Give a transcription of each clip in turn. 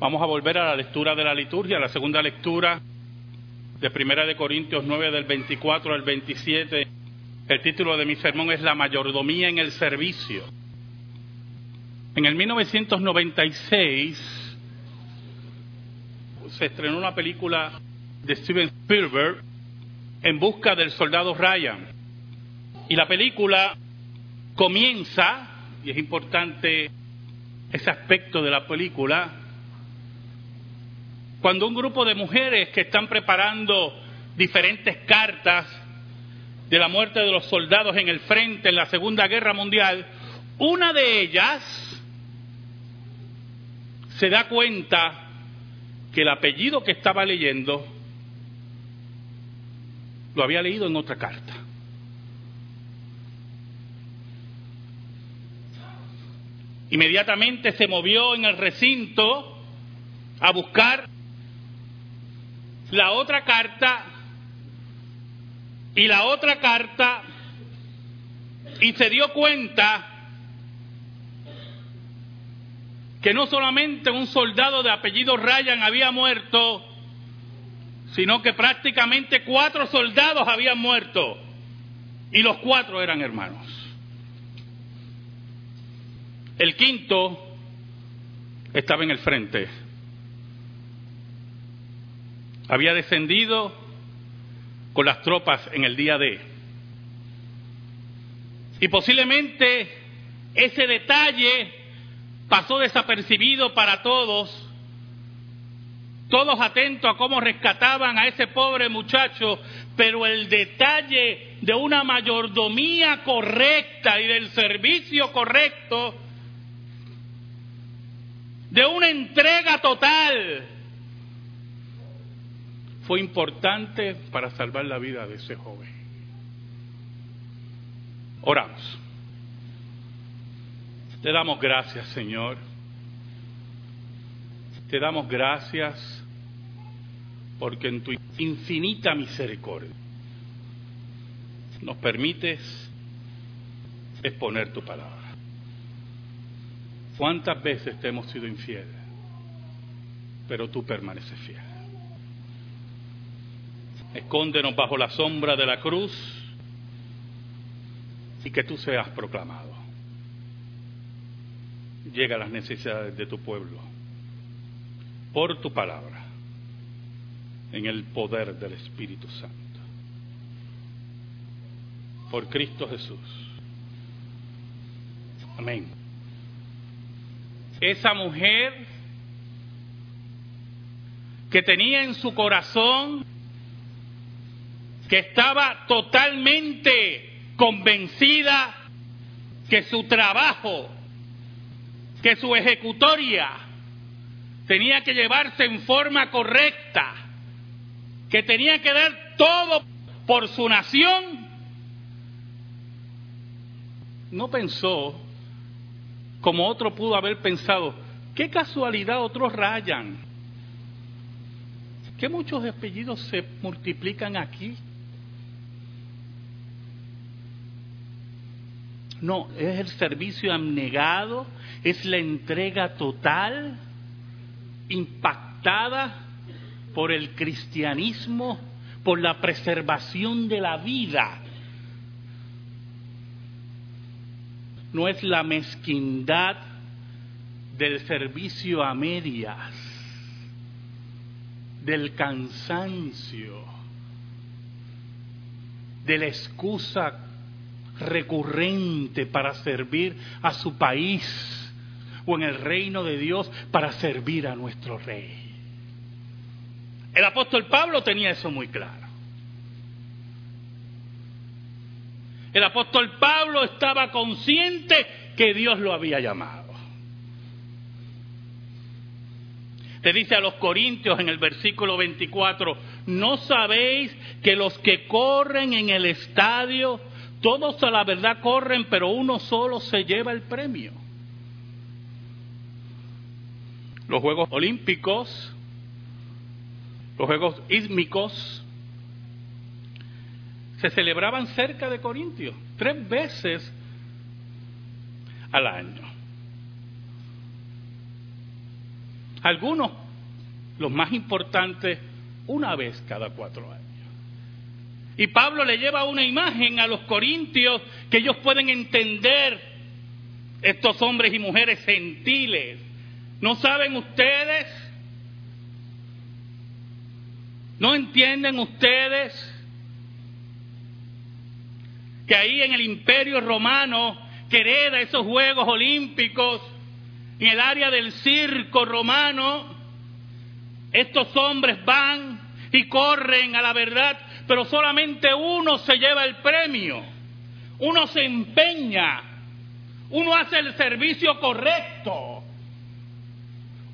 Vamos a volver a la lectura de la liturgia, la segunda lectura de Primera de Corintios 9 del 24 al 27. El título de mi sermón es La mayordomía en el servicio. En el 1996 se estrenó una película de Steven Spielberg en busca del soldado Ryan. Y la película comienza, y es importante ese aspecto de la película, cuando un grupo de mujeres que están preparando diferentes cartas de la muerte de los soldados en el frente en la Segunda Guerra Mundial, una de ellas se da cuenta que el apellido que estaba leyendo lo había leído en otra carta. Inmediatamente se movió en el recinto a buscar la otra carta y la otra carta y se dio cuenta que no solamente un soldado de apellido Ryan había muerto, sino que prácticamente cuatro soldados habían muerto y los cuatro eran hermanos. El quinto estaba en el frente. Había descendido con las tropas en el día D. Y posiblemente ese detalle pasó desapercibido para todos todos atentos a cómo rescataban a ese pobre muchacho, pero el detalle de una mayordomía correcta y del servicio correcto, de una entrega total, fue importante para salvar la vida de ese joven. Oramos. Te damos gracias, Señor. Te damos gracias porque en tu infinita misericordia nos permites exponer tu palabra. ¿Cuántas veces te hemos sido infieles? Pero tú permaneces fiel. Escóndenos bajo la sombra de la cruz y que tú seas proclamado. Llega a las necesidades de tu pueblo por tu palabra en el poder del Espíritu Santo. Por Cristo Jesús. Amén. Esa mujer que tenía en su corazón, que estaba totalmente convencida que su trabajo, que su ejecutoria tenía que llevarse en forma correcta, que tenía que dar todo por su nación, no pensó como otro pudo haber pensado, qué casualidad otros rayan, que muchos apellidos se multiplican aquí. No, es el servicio abnegado, es la entrega total, impactada por el cristianismo, por la preservación de la vida. No es la mezquindad del servicio a medias, del cansancio, de la excusa recurrente para servir a su país o en el reino de Dios para servir a nuestro rey. El apóstol Pablo tenía eso muy claro. El apóstol Pablo estaba consciente que Dios lo había llamado. Le dice a los corintios en el versículo 24, ¿no sabéis que los que corren en el estadio, todos a la verdad corren, pero uno solo se lleva el premio? Los Juegos Olímpicos los Juegos Ísmicos se celebraban cerca de Corintios, tres veces al año. Algunos, los más importantes, una vez cada cuatro años. Y Pablo le lleva una imagen a los corintios que ellos pueden entender, estos hombres y mujeres gentiles. ¿No saben ustedes? ¿No entienden ustedes que ahí en el imperio romano que hereda esos Juegos Olímpicos, en el área del circo romano, estos hombres van y corren a la verdad, pero solamente uno se lleva el premio, uno se empeña, uno hace el servicio correcto,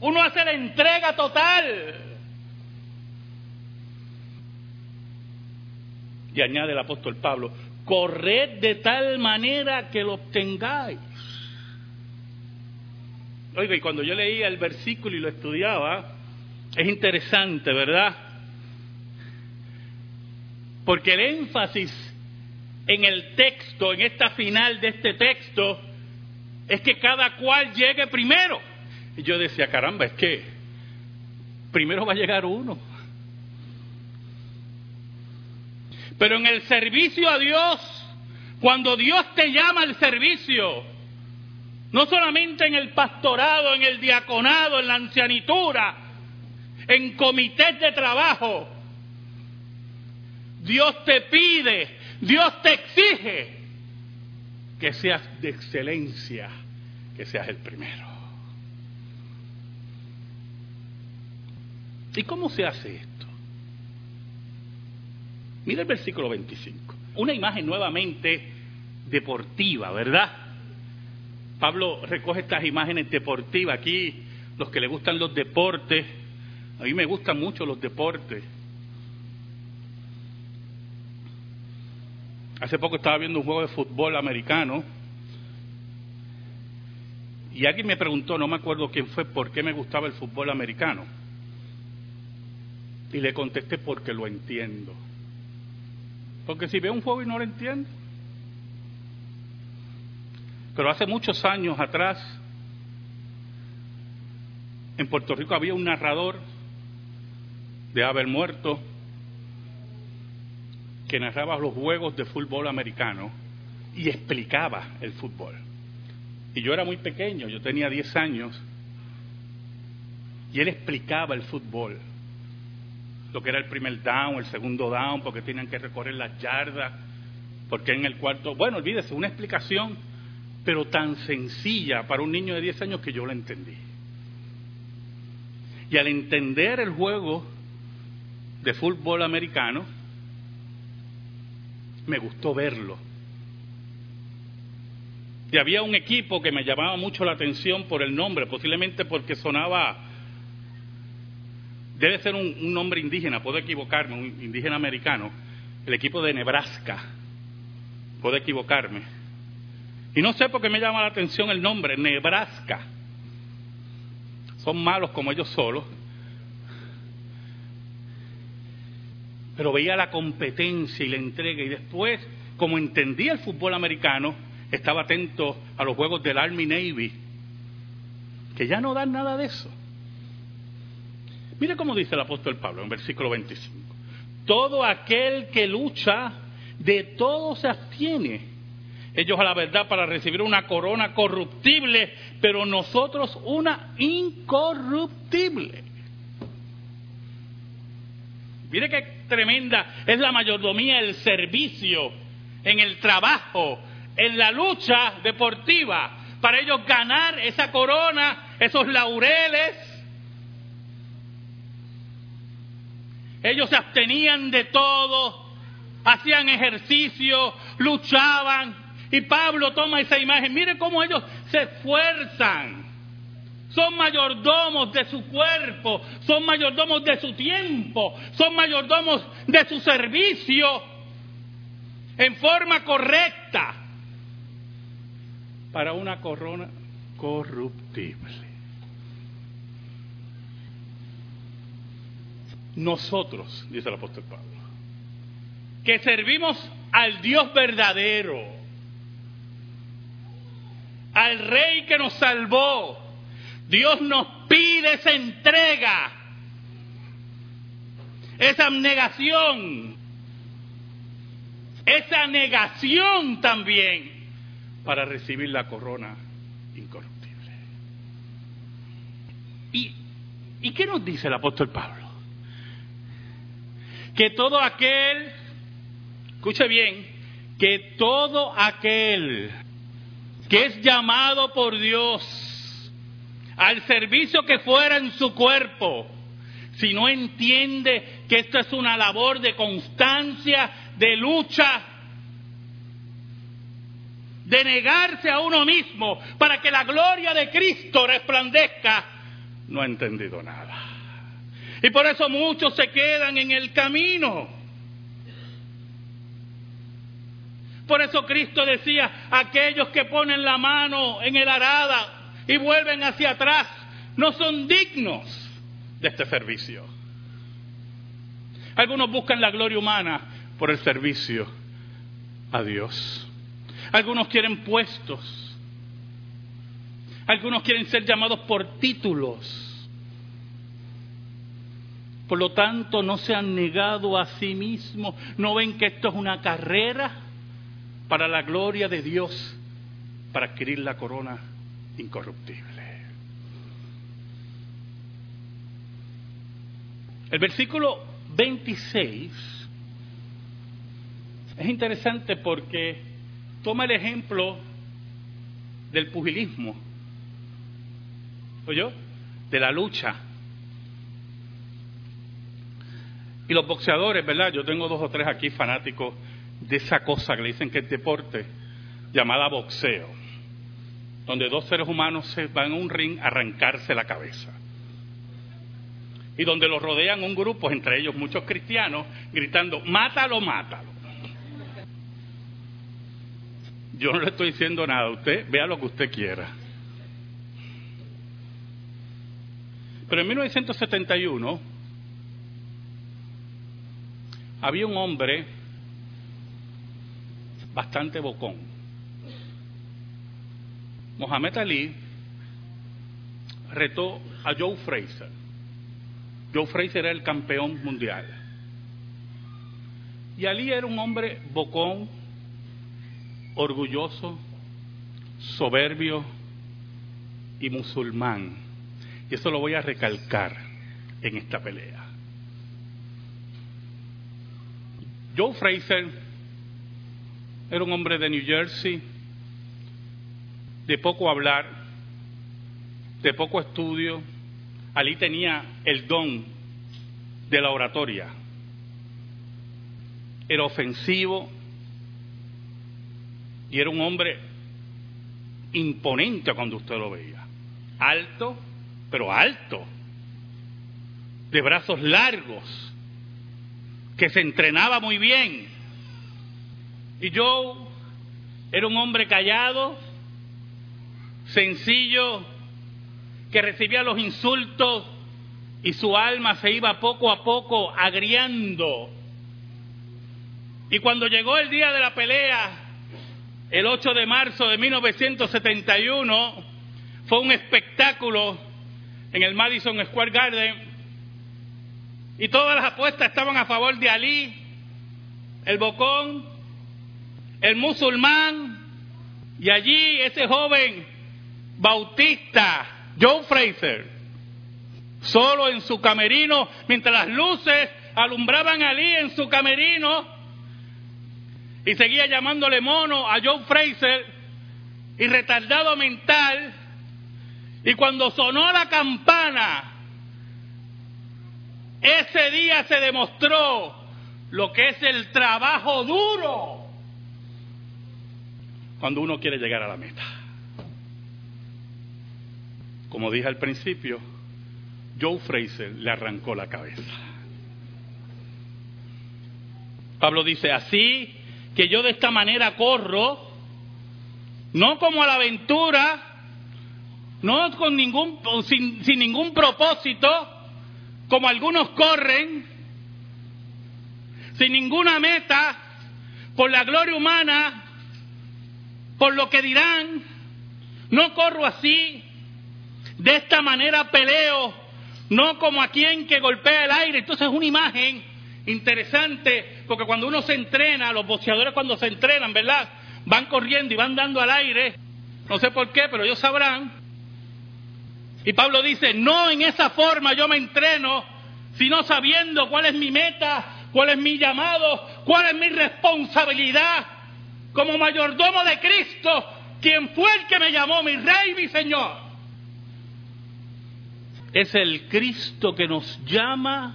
uno hace la entrega total. Y añade el apóstol Pablo, corred de tal manera que lo obtengáis. Oiga, y cuando yo leía el versículo y lo estudiaba, es interesante, ¿verdad? Porque el énfasis en el texto, en esta final de este texto, es que cada cual llegue primero. Y yo decía, caramba, es que primero va a llegar uno. Pero en el servicio a Dios, cuando Dios te llama al servicio, no solamente en el pastorado, en el diaconado, en la ancianitura, en comités de trabajo, Dios te pide, Dios te exige que seas de excelencia, que seas el primero. ¿Y cómo se hace esto? Mira el versículo 25. Una imagen nuevamente deportiva, ¿verdad? Pablo recoge estas imágenes deportivas aquí, los que le gustan los deportes. A mí me gustan mucho los deportes. Hace poco estaba viendo un juego de fútbol americano y alguien me preguntó, no me acuerdo quién fue, por qué me gustaba el fútbol americano. Y le contesté porque lo entiendo. Porque si veo un juego y no lo entiendo. Pero hace muchos años atrás, en Puerto Rico había un narrador de haber muerto que narraba los juegos de fútbol americano y explicaba el fútbol. Y yo era muy pequeño, yo tenía 10 años, y él explicaba el fútbol lo que era el primer down, el segundo down, porque tenían que recorrer las yardas, porque en el cuarto, bueno, olvídese, una explicación, pero tan sencilla para un niño de 10 años que yo la entendí. Y al entender el juego de fútbol americano, me gustó verlo. Y había un equipo que me llamaba mucho la atención por el nombre, posiblemente porque sonaba debe ser un, nombre indígena, puedo equivocarme, un indígena americano, el equipo de Nebraska, puedo equivocarme. Y no sé por qué me llama la atención el nombre, Nebraska. Son malos como ellos solos. Pero veía la competencia y la entrega y después, como entendía el fútbol americano, estaba atento a los juegos del Army Navy, que ya no dan nada de eso. Mire cómo dice el apóstol Pablo en versículo 25. Todo aquel que lucha, de todo se abstiene. Ellos a la verdad para recibir una corona corruptible, pero nosotros una incorruptible. Mire qué tremenda es la mayordomía, el servicio, en el trabajo, en la lucha deportiva, para ellos ganar esa corona, esos laureles, Ellos se abstenían de todo, hacían ejercicio, luchaban. Y Pablo toma esa imagen. Mire cómo ellos se esfuerzan. Son mayordomos de su cuerpo, son mayordomos de su tiempo, son mayordomos de su servicio en forma correcta para una corona corruptible. nosotros, dice el apóstol Pablo, que servimos al Dios verdadero, al Rey que nos salvó, Dios nos pide esa entrega, esa abnegación, esa negación también para recibir la corona incorruptible. ¿Y, ¿Y qué nos dice el apóstol Pablo? Que todo aquel, escuche bien, que todo aquel que es llamado por Dios al servicio que fuera en su cuerpo, si no entiende que esto es una labor de constancia, de lucha, de negarse a uno mismo para que la gloria de Cristo resplandezca, no ha entendido nada. Y por eso muchos se quedan en el camino. Por eso Cristo decía, aquellos que ponen la mano en el arada y vuelven hacia atrás no son dignos de este servicio. Algunos buscan la gloria humana por el servicio a Dios. Algunos quieren puestos. Algunos quieren ser llamados por títulos. Por lo tanto, no se han negado a sí mismos. ¿No ven que esto es una carrera para la gloria de Dios, para adquirir la corona incorruptible? El versículo 26 es interesante porque toma el ejemplo del pugilismo, ¿oyó? De la lucha. Y los boxeadores, ¿verdad? Yo tengo dos o tres aquí fanáticos de esa cosa que le dicen que es deporte, llamada boxeo, donde dos seres humanos se van a un ring a arrancarse la cabeza y donde lo rodean un grupo, entre ellos muchos cristianos, gritando, mátalo, mátalo. Yo no le estoy diciendo nada, usted vea lo que usted quiera. Pero en 1971 había un hombre bastante bocón. Mohamed Ali retó a Joe Fraser Joe Fraser era el campeón mundial. Y Ali era un hombre bocón, orgulloso, soberbio y musulmán. Y eso lo voy a recalcar en esta pelea. Joe Fraser era un hombre de New Jersey, de poco hablar, de poco estudio, Ali tenía el don de la oratoria. Era ofensivo y era un hombre imponente cuando usted lo veía. Alto, pero alto, de brazos largos, que se entrenaba muy bien. Y yo era un hombre callado, sencillo, que recibía los insultos y su alma se iba poco a poco agriando. Y cuando llegó el día de la pelea, el 8 de marzo de 1971, fue un espectáculo en el Madison Square Garden y todas las apuestas estaban a favor de Ali, el bocón, el musulmán, y allí ese joven bautista Joe Fraser, solo en su camerino, mientras las luces alumbraban a Lee en su camerino, y seguía llamándole mono a Joe Fraser, y retardado mental, y cuando sonó la campana, ese día se demostró lo que es el trabajo duro cuando uno quiere llegar a la meta. Como dije al principio, Joe Fraser le arrancó la cabeza. Pablo dice, así que yo de esta manera corro, no como a la aventura, no con ningún, sin, sin ningún propósito, como algunos corren, sin ninguna meta, por la gloria humana, por lo que dirán, no corro así, De esta manera peleo, no como a quien que golpea el aire. Entonces es una imagen interesante, porque cuando uno se entrena, los boxeadores cuando se entrenan, ¿verdad? Van corriendo y van dando al aire, no sé por qué, pero ellos sabrán. Y Pablo dice, no en esa forma yo me entreno, sino sabiendo cuál es mi meta, cuál es mi llamado, cuál es mi responsabilidad como mayordomo de Cristo, quien fue el que me llamó mi rey, mi Señor. Es el Cristo que nos llama,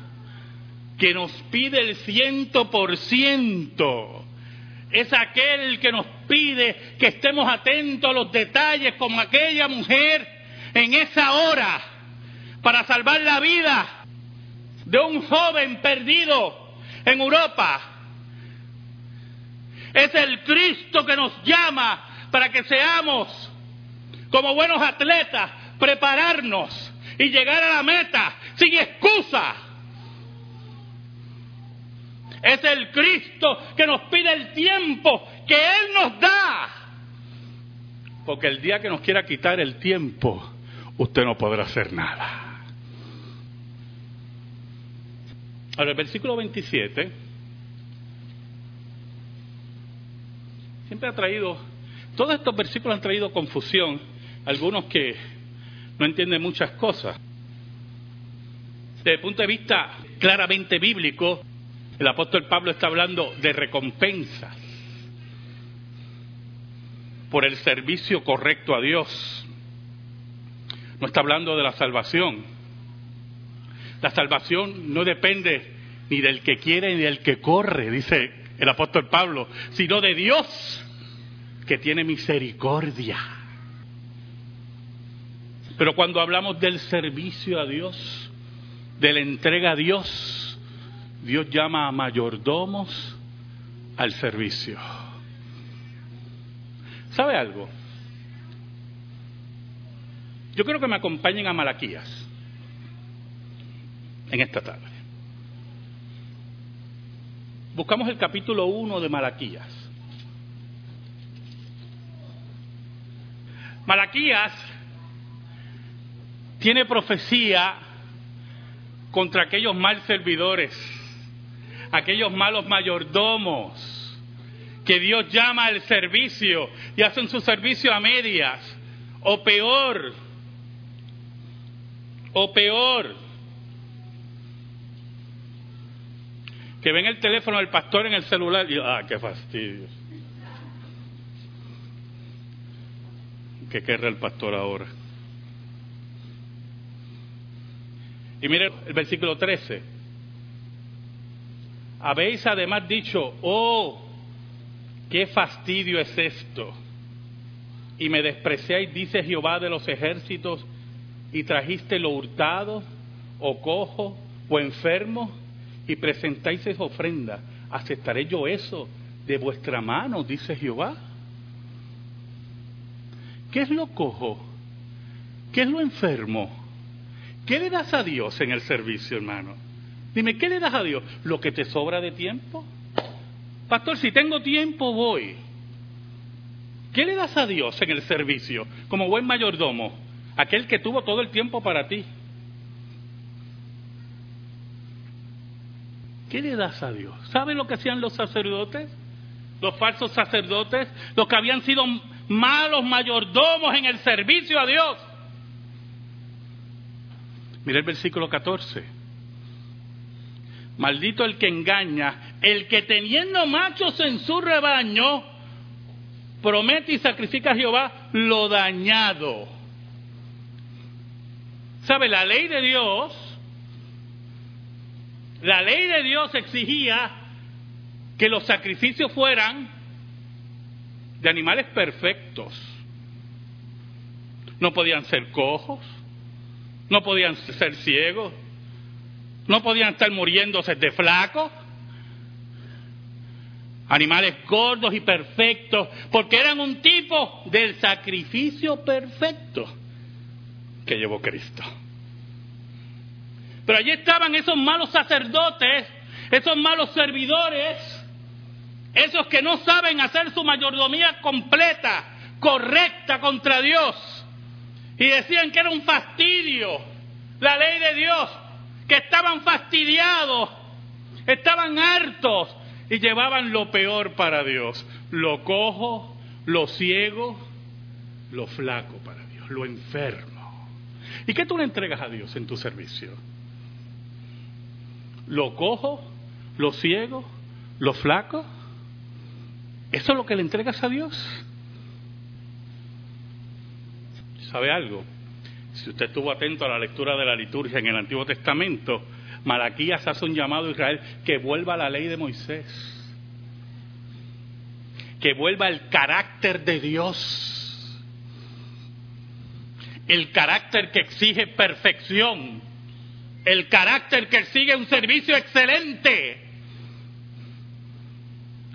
que nos pide el ciento por ciento. Es aquel que nos pide que estemos atentos a los detalles como aquella mujer en esa hora para salvar la vida de un joven perdido en Europa es el Cristo que nos llama para que seamos, como buenos atletas, prepararnos y llegar a la meta sin excusa. Es el Cristo que nos pide el tiempo que Él nos da. Porque el día que nos quiera quitar el tiempo, usted no podrá hacer nada. Ahora, el versículo 27 siempre ha traído, todos estos versículos han traído confusión, algunos que no entienden muchas cosas. Desde el punto de vista claramente bíblico, el apóstol Pablo está hablando de recompensas por el servicio correcto a Dios. No está hablando de la salvación. La salvación no depende ni del que quiere ni del que corre, dice el apóstol Pablo, sino de Dios que tiene misericordia. Pero cuando hablamos del servicio a Dios, de la entrega a Dios, Dios llama a mayordomos al servicio. ¿Sabe algo? Yo creo que me acompañen a Malaquías en esta tarde. Buscamos el capítulo 1 de Malaquías. Malaquías tiene profecía contra aquellos mal servidores, aquellos malos mayordomos que Dios llama al servicio y hacen su servicio a medias, o peor, o peor, que ven el teléfono del pastor en el celular y, ah, qué fastidio. que querrá el pastor ahora. Y mire el versículo 13. Habéis además dicho, oh, qué fastidio es esto. Y me despreciáis, dice Jehová de los ejércitos, y trajiste lo hurtado, o cojo, o enfermo, y presentáis esa ofrenda. ¿Aceptaré yo eso de vuestra mano, dice Jehová? ¿Qué es lo cojo? ¿Qué es lo enfermo? ¿Qué le das a Dios en el servicio, hermano? Dime, ¿qué le das a Dios? ¿Lo que te sobra de tiempo? Pastor, si tengo tiempo, voy. ¿Qué le das a Dios en el servicio como buen mayordomo? Aquel que tuvo todo el tiempo para ti. ¿Qué le das a Dios? ¿Saben lo que hacían los sacerdotes? Los falsos sacerdotes, los que habían sido malos mayordomos en el servicio a Dios. Mira el versículo 14. Maldito el que engaña, el que teniendo machos en su rebaño, promete y sacrifica a Jehová lo dañado. ¿Sabe? La ley de Dios, la ley de Dios exigía que los sacrificios fueran de animales perfectos. No podían ser cojos, no podían ser ciegos, no podían estar muriéndose de flacos. Animales gordos y perfectos, porque eran un tipo del sacrificio perfecto que llevó Cristo. Pero allí estaban esos malos sacerdotes, esos malos servidores, esos que no saben hacer su mayordomía completa, correcta contra Dios. Y decían que era un fastidio la ley de Dios, que estaban fastidiados, estaban hartos y llevaban lo peor para Dios, lo cojo, lo ciego, lo flaco para Dios, lo enfermo. ¿Y qué tú le entregas a Dios en tu servicio? ¿Lo cojo, lo ciego, lo flaco? ¿Eso es lo que le entregas a Dios? ¿Sabe algo? Si usted estuvo atento a la lectura de la liturgia en el Antiguo Testamento, Malaquías hace un llamado a Israel que vuelva a la ley de Moisés, que vuelva el carácter de Dios, el carácter que exige perfección, el carácter que exige un servicio excelente,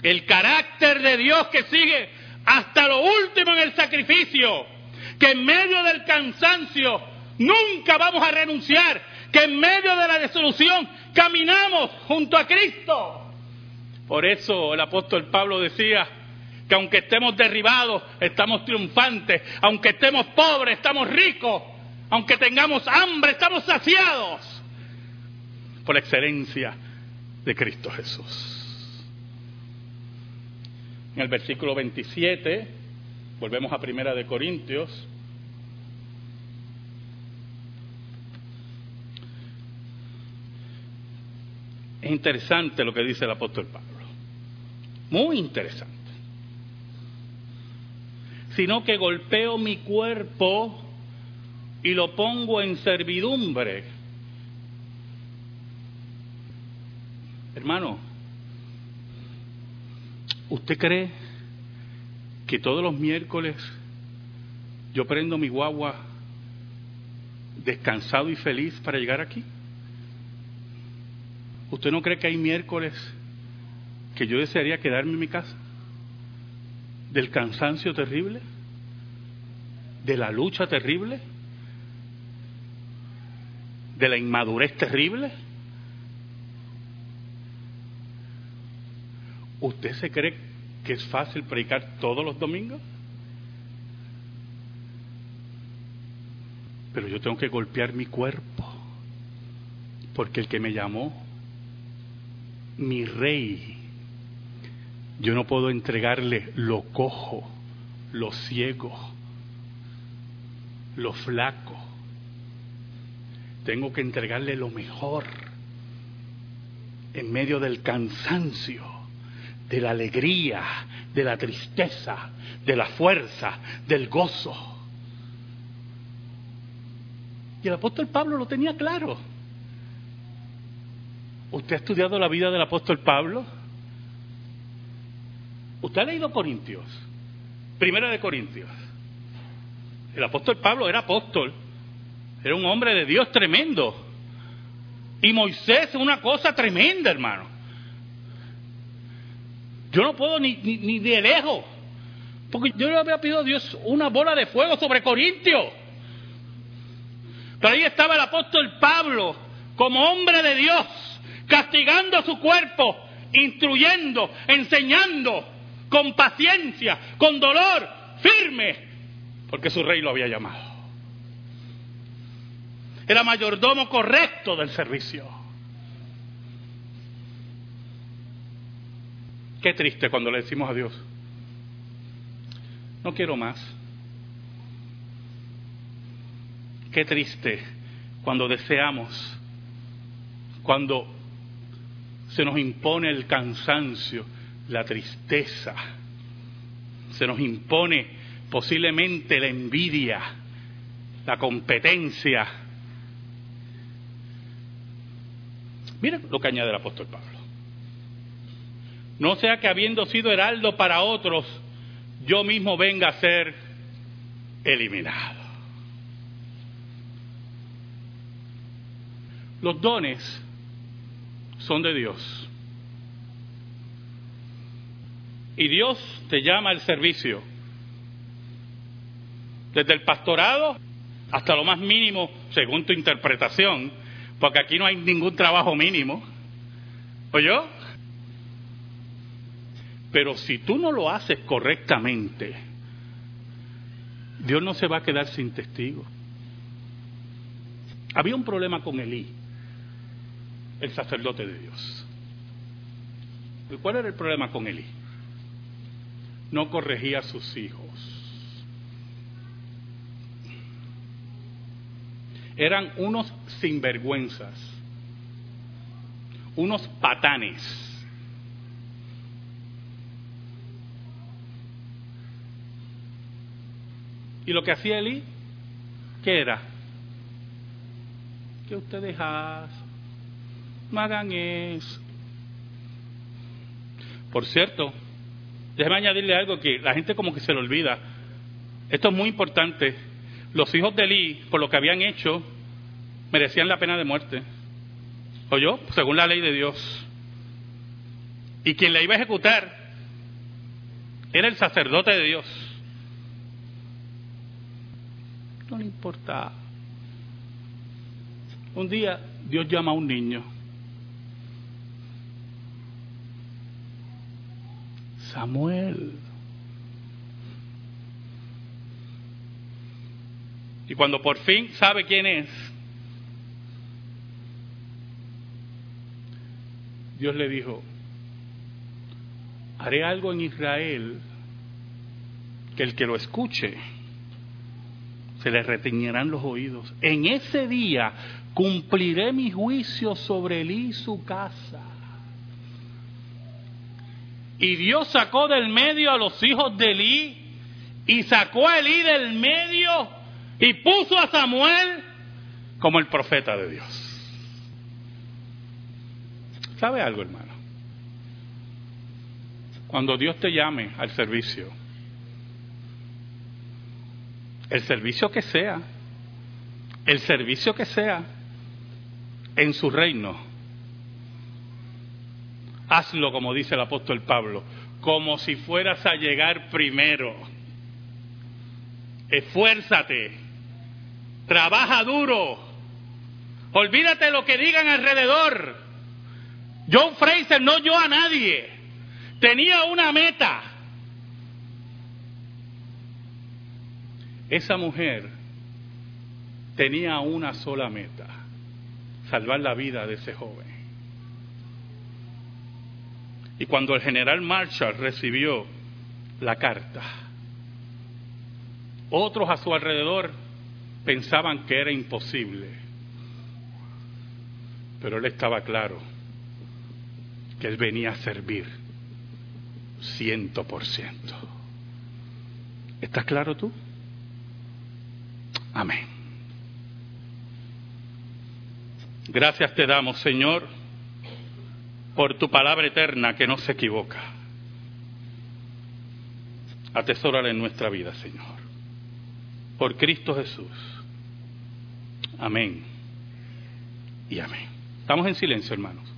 el carácter de Dios que sigue hasta lo último en el sacrificio que en medio del cansancio nunca vamos a renunciar, que en medio de la desolución caminamos junto a Cristo. Por eso el apóstol Pablo decía que aunque estemos derribados, estamos triunfantes, aunque estemos pobres, estamos ricos, aunque tengamos hambre, estamos saciados por la excelencia de Cristo Jesús. En el versículo 27 Volvemos a Primera de Corintios. Es interesante lo que dice el apóstol Pablo. Muy interesante. Sino que golpeo mi cuerpo y lo pongo en servidumbre. Hermano, ¿usted cree que todos los miércoles yo prendo mi guagua descansado y feliz para llegar aquí? ¿Usted no cree que hay miércoles que yo desearía quedarme en mi casa? ¿Del cansancio terrible? ¿De la lucha terrible? ¿De la inmadurez terrible? ¿Usted se cree que es fácil predicar todos los domingos. Pero yo tengo que golpear mi cuerpo, porque el que me llamó, mi rey, yo no puedo entregarle lo cojo, lo ciego, lo flaco. Tengo que entregarle lo mejor en medio del cansancio de la alegría, de la tristeza, de la fuerza, del gozo. Y el apóstol Pablo lo tenía claro. ¿Usted ha estudiado la vida del apóstol Pablo? ¿Usted ha leído Corintios? Primera de Corintios. El apóstol Pablo era apóstol. Era un hombre de Dios tremendo. Y Moisés una cosa tremenda, hermano. Yo no puedo ni, ni, de lejos. Porque yo le había pedido a Dios una bola de fuego sobre Corintio. Pero ahí estaba el apóstol Pablo, como hombre de Dios, castigando a su cuerpo, instruyendo, enseñando, con paciencia, con dolor, firme, porque su rey lo había llamado. Era mayordomo correcto del servicio. Qué triste cuando le decimos a Dios, no quiero más. Qué triste cuando deseamos, cuando se nos impone el cansancio, la tristeza, se nos impone posiblemente la envidia, la competencia. Miren lo que añade el apóstol Pablo. No sea que habiendo sido heraldo para otros, yo mismo venga a ser eliminado. Los dones son de Dios. Y Dios te llama al servicio. Desde el pastorado hasta lo más mínimo, según tu interpretación, porque aquí no hay ningún trabajo mínimo. ¿Oyó? Pero si tú no lo haces correctamente, Dios no se va a quedar sin testigos. Había un problema con Elí, el sacerdote de Dios. ¿Y cuál era el problema con Elí? No corregía a sus hijos. Eran unos sinvergüenzas, unos patanes. ¿Y lo que hacía Elí? ¿Qué era? Que ustedes hacen, no hagan eso. Por cierto, déjeme añadirle algo que la gente como que se le olvida. Esto es muy importante. Los hijos de Elí, por lo que habían hecho, merecían la pena de muerte. ¿O yo? Según la ley de Dios. Y quien la iba a ejecutar era el sacerdote de Dios. No le importa. Un día Dios llama a un niño. Samuel. Y cuando por fin sabe quién es, Dios le dijo, haré algo en Israel que el que lo escuche se le retiñerán los oídos. En ese día cumpliré mi juicio sobre él y su casa. Y Dios sacó del medio a los hijos de Elí y sacó a Elí del medio y puso a Samuel como el profeta de Dios. ¿Sabe algo, hermano? Cuando Dios te llame al servicio, el servicio que sea, el servicio que sea en su reino. Hazlo como dice el apóstol Pablo, como si fueras a llegar primero. Esfuérzate, trabaja duro, olvídate lo que digan alrededor. John Fraser no yo a nadie, tenía una meta Esa mujer tenía una sola meta, salvar la vida de ese joven. Y cuando el general Marshall recibió la carta, otros a su alrededor pensaban que era imposible, pero él estaba claro que él venía a servir ciento por ciento. ¿Estás claro tú? Amén. Gracias te damos, Señor, por tu palabra eterna que no se equivoca. Atesórala en nuestra vida, Señor. Por Cristo Jesús. Amén. Y amén. Estamos en silencio, hermanos.